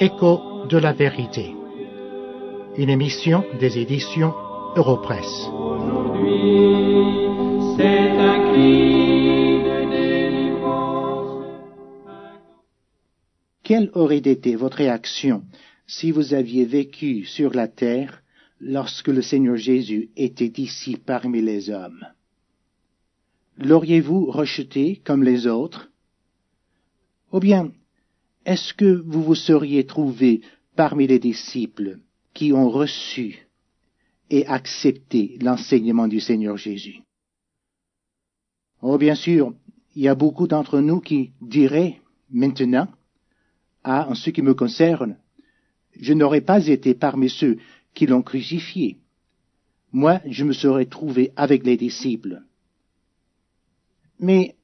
Écho de la vérité. Une émission des éditions Europresse. Quelle aurait été votre réaction si vous aviez vécu sur la terre lorsque le Seigneur Jésus était ici parmi les hommes. L'auriez-vous rejeté comme les autres? Ou bien, est-ce que vous vous seriez trouvé parmi les disciples qui ont reçu et accepté l'enseignement du Seigneur Jésus? Oh, bien sûr, il y a beaucoup d'entre nous qui diraient maintenant, ah, en ce qui me concerne, je n'aurais pas été parmi ceux qui l'ont crucifié. Moi, je me serais trouvé avec les disciples. Mais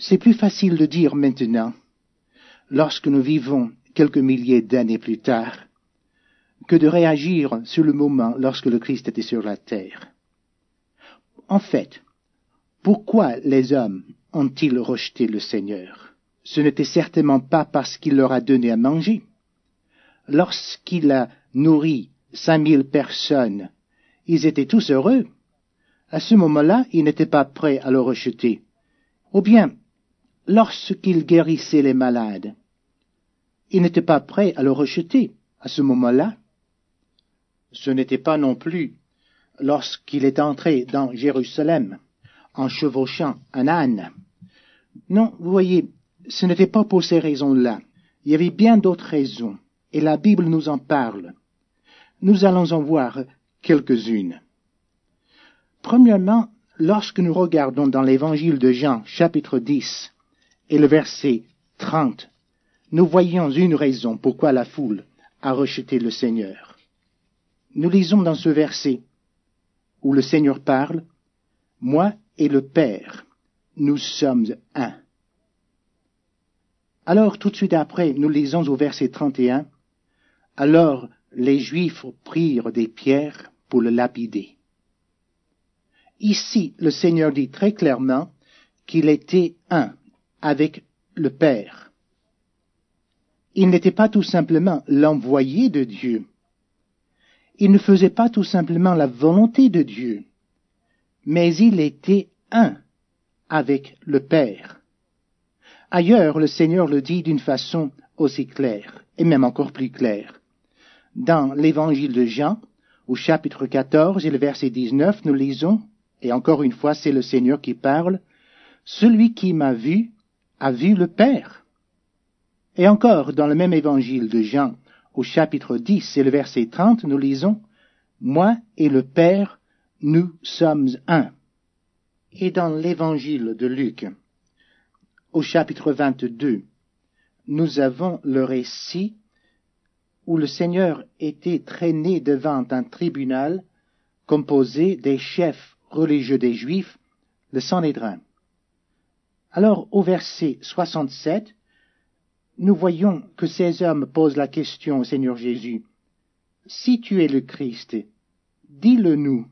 c'est plus facile de dire maintenant, lorsque nous vivons quelques milliers d'années plus tard, que de réagir sur le moment lorsque le Christ était sur la terre. En fait, pourquoi les hommes ont-ils rejeté le Seigneur? Ce n'était certainement pas parce qu'il leur a donné à manger. Lorsqu'il a nourri cinq mille personnes, ils étaient tous heureux. À ce moment-là, ils n'étaient pas prêts à le rejeter. Ou bien, lorsqu'il guérissait les malades, ils n'étaient pas prêts à le rejeter à ce moment-là. Ce n'était pas non plus lorsqu'il est entré dans Jérusalem en chevauchant un âne. Non, vous voyez, ce n'était pas pour ces raisons-là. Il y avait bien d'autres raisons, et la Bible nous en parle. Nous allons en voir quelques-unes. Premièrement, lorsque nous regardons dans l'évangile de Jean, chapitre 10, et le verset 30, nous voyons une raison pourquoi la foule a rejeté le Seigneur. Nous lisons dans ce verset où le Seigneur parle, Moi et le Père, nous sommes un. Alors tout de suite après, nous lisons au verset 31, Alors les Juifs prirent des pierres pour le lapider. Ici, le Seigneur dit très clairement qu'il était un avec le Père. Il n'était pas tout simplement l'envoyé de Dieu. Il ne faisait pas tout simplement la volonté de Dieu, mais il était un avec le Père. Ailleurs, le Seigneur le dit d'une façon aussi claire, et même encore plus claire. Dans l'évangile de Jean, au chapitre 14 et le verset 19, nous lisons, et encore une fois c'est le Seigneur qui parle, Celui qui m'a vu a vu le Père. Et encore dans le même évangile de Jean, au chapitre 10 et le verset 30, nous lisons, Moi et le Père, nous sommes un. Et dans l'évangile de Luc, au chapitre 22, nous avons le récit où le Seigneur était traîné devant un tribunal composé des chefs religieux des Juifs, le Sanhédrin. Alors, au verset 67, nous voyons que ces hommes posent la question au Seigneur Jésus. Si tu es le Christ, dis-le nous.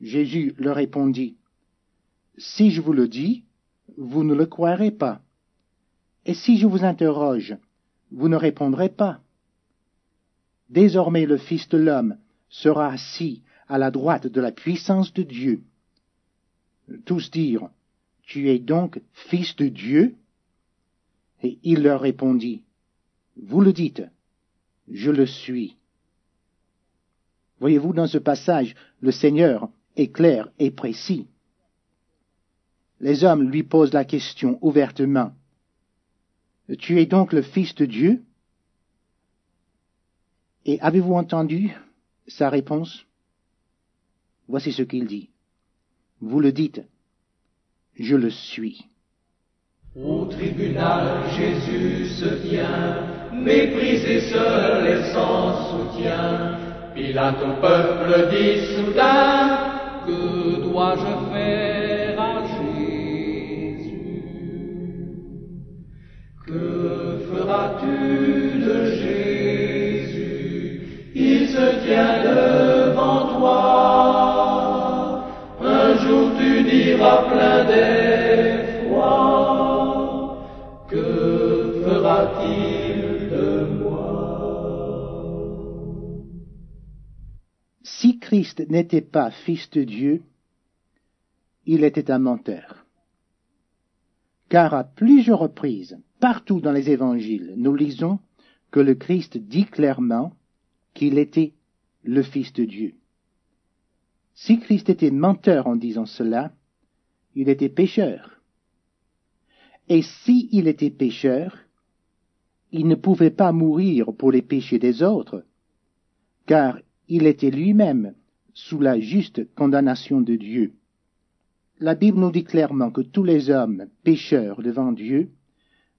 Jésus leur répondit, Si je vous le dis, vous ne le croirez pas. Et si je vous interroge, vous ne répondrez pas. Désormais le Fils de l'homme sera assis à la droite de la puissance de Dieu. Tous dirent, Tu es donc Fils de Dieu? Et il leur répondit, Vous le dites, je le suis. Voyez-vous, dans ce passage, le Seigneur est clair et précis. Les hommes lui posent la question ouvertement. Tu es donc le Fils de Dieu? Et avez-vous entendu sa réponse? Voici ce qu'il dit. Vous le dites, je le suis. Au tribunal, Jésus se tient, méprisé seul et sans soutien. Pilate au peuple dit soudain, que dois-je faire? Si Christ n'était pas fils de Dieu, il était un menteur. Car à plusieurs reprises, partout dans les évangiles, nous lisons que le Christ dit clairement qu'il était le Fils de Dieu. Si Christ était menteur en disant cela, il était pécheur. Et si il était pécheur, il ne pouvait pas mourir pour les péchés des autres, car il était lui-même sous la juste condamnation de Dieu. La Bible nous dit clairement que tous les hommes pécheurs devant Dieu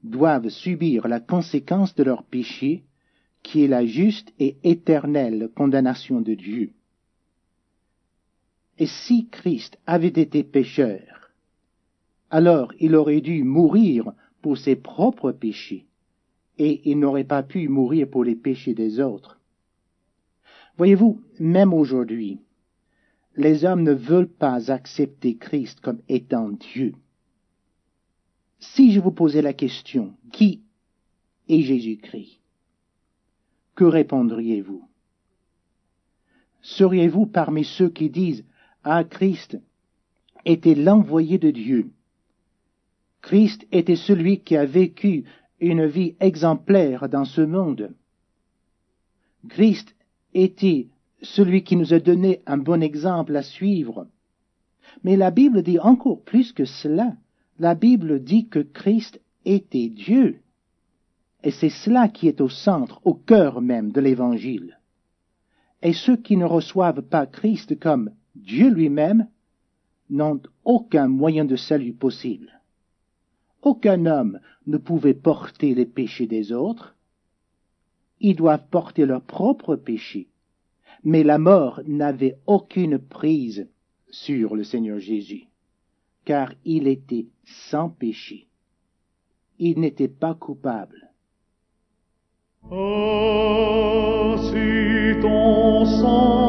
doivent subir la conséquence de leur péché, qui est la juste et éternelle condamnation de Dieu. Et si Christ avait été pécheur, alors il aurait dû mourir pour ses propres péchés, et il n'aurait pas pu mourir pour les péchés des autres. Voyez-vous, même aujourd'hui, les hommes ne veulent pas accepter Christ comme étant Dieu. Si je vous posais la question, qui est Jésus-Christ Que répondriez-vous? Seriez-vous parmi ceux qui disent, Ah, Christ était l'envoyé de Dieu Christ était celui qui a vécu une vie exemplaire dans ce monde. Était celui qui nous a donné un bon exemple à suivre. Mais la Bible dit encore plus que cela. La Bible dit que Christ était Dieu. Et c'est cela qui est au centre, au cœur même de l'Évangile. Et ceux qui ne reçoivent pas Christ comme Dieu lui-même n'ont aucun moyen de salut possible. Aucun homme ne pouvait porter les péchés des autres. Ils doivent porter leurs propres péchés. Mais la mort n'avait aucune prise sur le Seigneur Jésus, car il était sans péché. Il n'était pas coupable. Sang,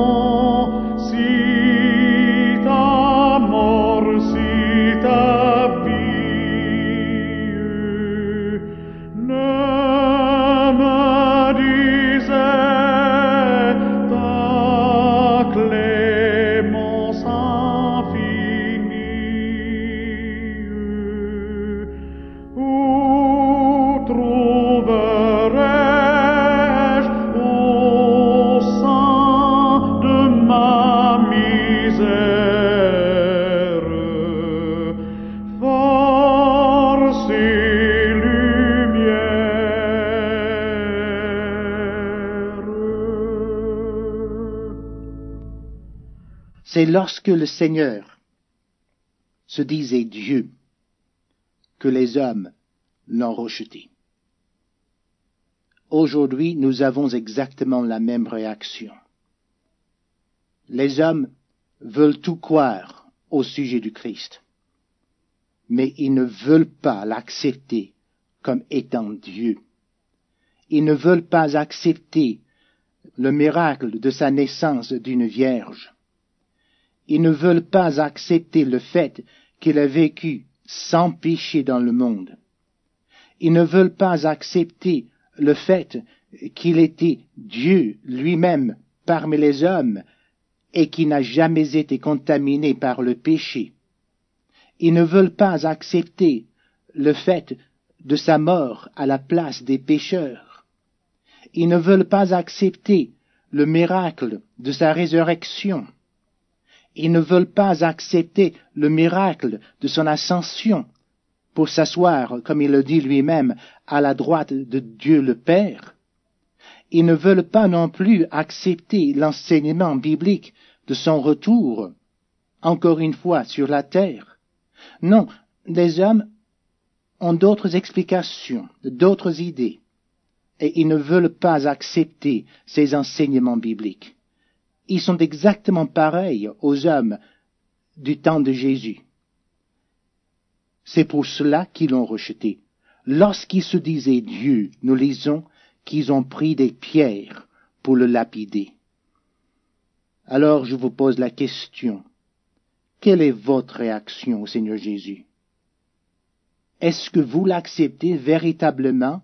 C'est lorsque le Seigneur se disait Dieu que les hommes l'ont rejeté. Aujourd'hui, nous avons exactement la même réaction. Les hommes veulent tout croire au sujet du Christ, mais ils ne veulent pas l'accepter comme étant Dieu. Ils ne veulent pas accepter le miracle de sa naissance d'une vierge. Ils ne veulent pas accepter le fait qu'il a vécu sans péché dans le monde. Ils ne veulent pas accepter le fait qu'il était Dieu lui-même parmi les hommes et qui n'a jamais été contaminé par le péché. Ils ne veulent pas accepter le fait de sa mort à la place des pécheurs. Ils ne veulent pas accepter le miracle de sa résurrection. Ils ne veulent pas accepter le miracle de son ascension pour s'asseoir, comme il le dit lui-même, à la droite de Dieu le Père. Ils ne veulent pas non plus accepter l'enseignement biblique de son retour, encore une fois sur la terre. Non, les hommes ont d'autres explications, d'autres idées, et ils ne veulent pas accepter ces enseignements bibliques. Ils sont exactement pareils aux hommes du temps de Jésus. C'est pour cela qu'ils l'ont rejeté. Lorsqu'ils se disaient Dieu, nous lisons qu'ils ont pris des pierres pour le lapider. Alors je vous pose la question. Quelle est votre réaction au Seigneur Jésus? Est-ce que vous l'acceptez véritablement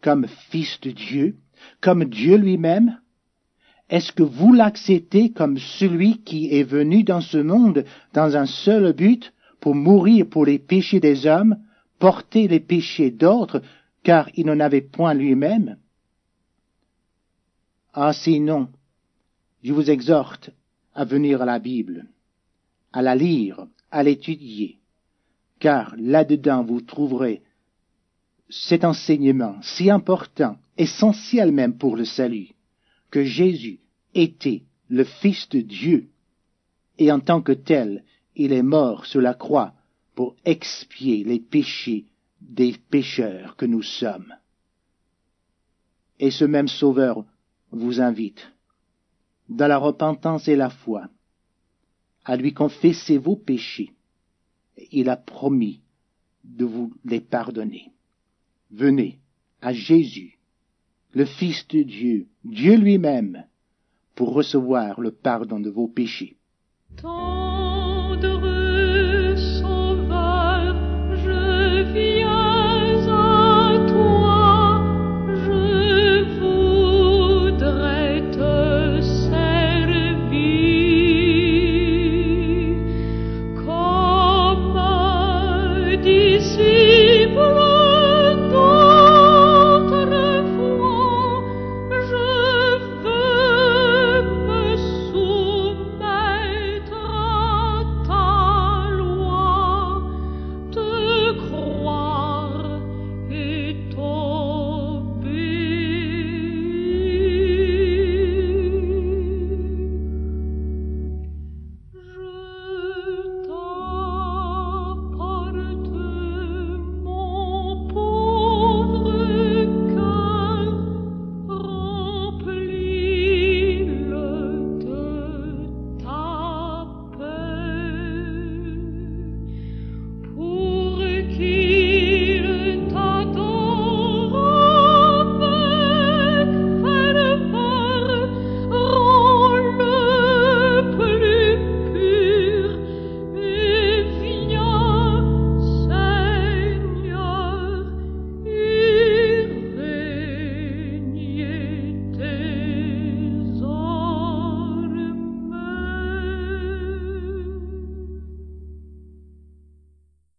comme Fils de Dieu, comme Dieu lui-même? Est-ce que vous l'acceptez comme celui qui est venu dans ce monde dans un seul but, pour mourir pour les péchés des hommes, porter les péchés d'autres, car il n'en avait point lui-même? Ah sinon, je vous exhorte à venir à la Bible, à la lire, à l'étudier, car là-dedans vous trouverez cet enseignement si important, essentiel même pour le salut, que Jésus était le Fils de Dieu, et en tant que tel, il est mort sur la croix pour expier les péchés des pécheurs que nous sommes. Et ce même Sauveur vous invite, dans la repentance et la foi, à lui confesser vos péchés. Il a promis de vous les pardonner. Venez à Jésus, le Fils de Dieu, Dieu lui-même, pour recevoir le pardon de vos péchés.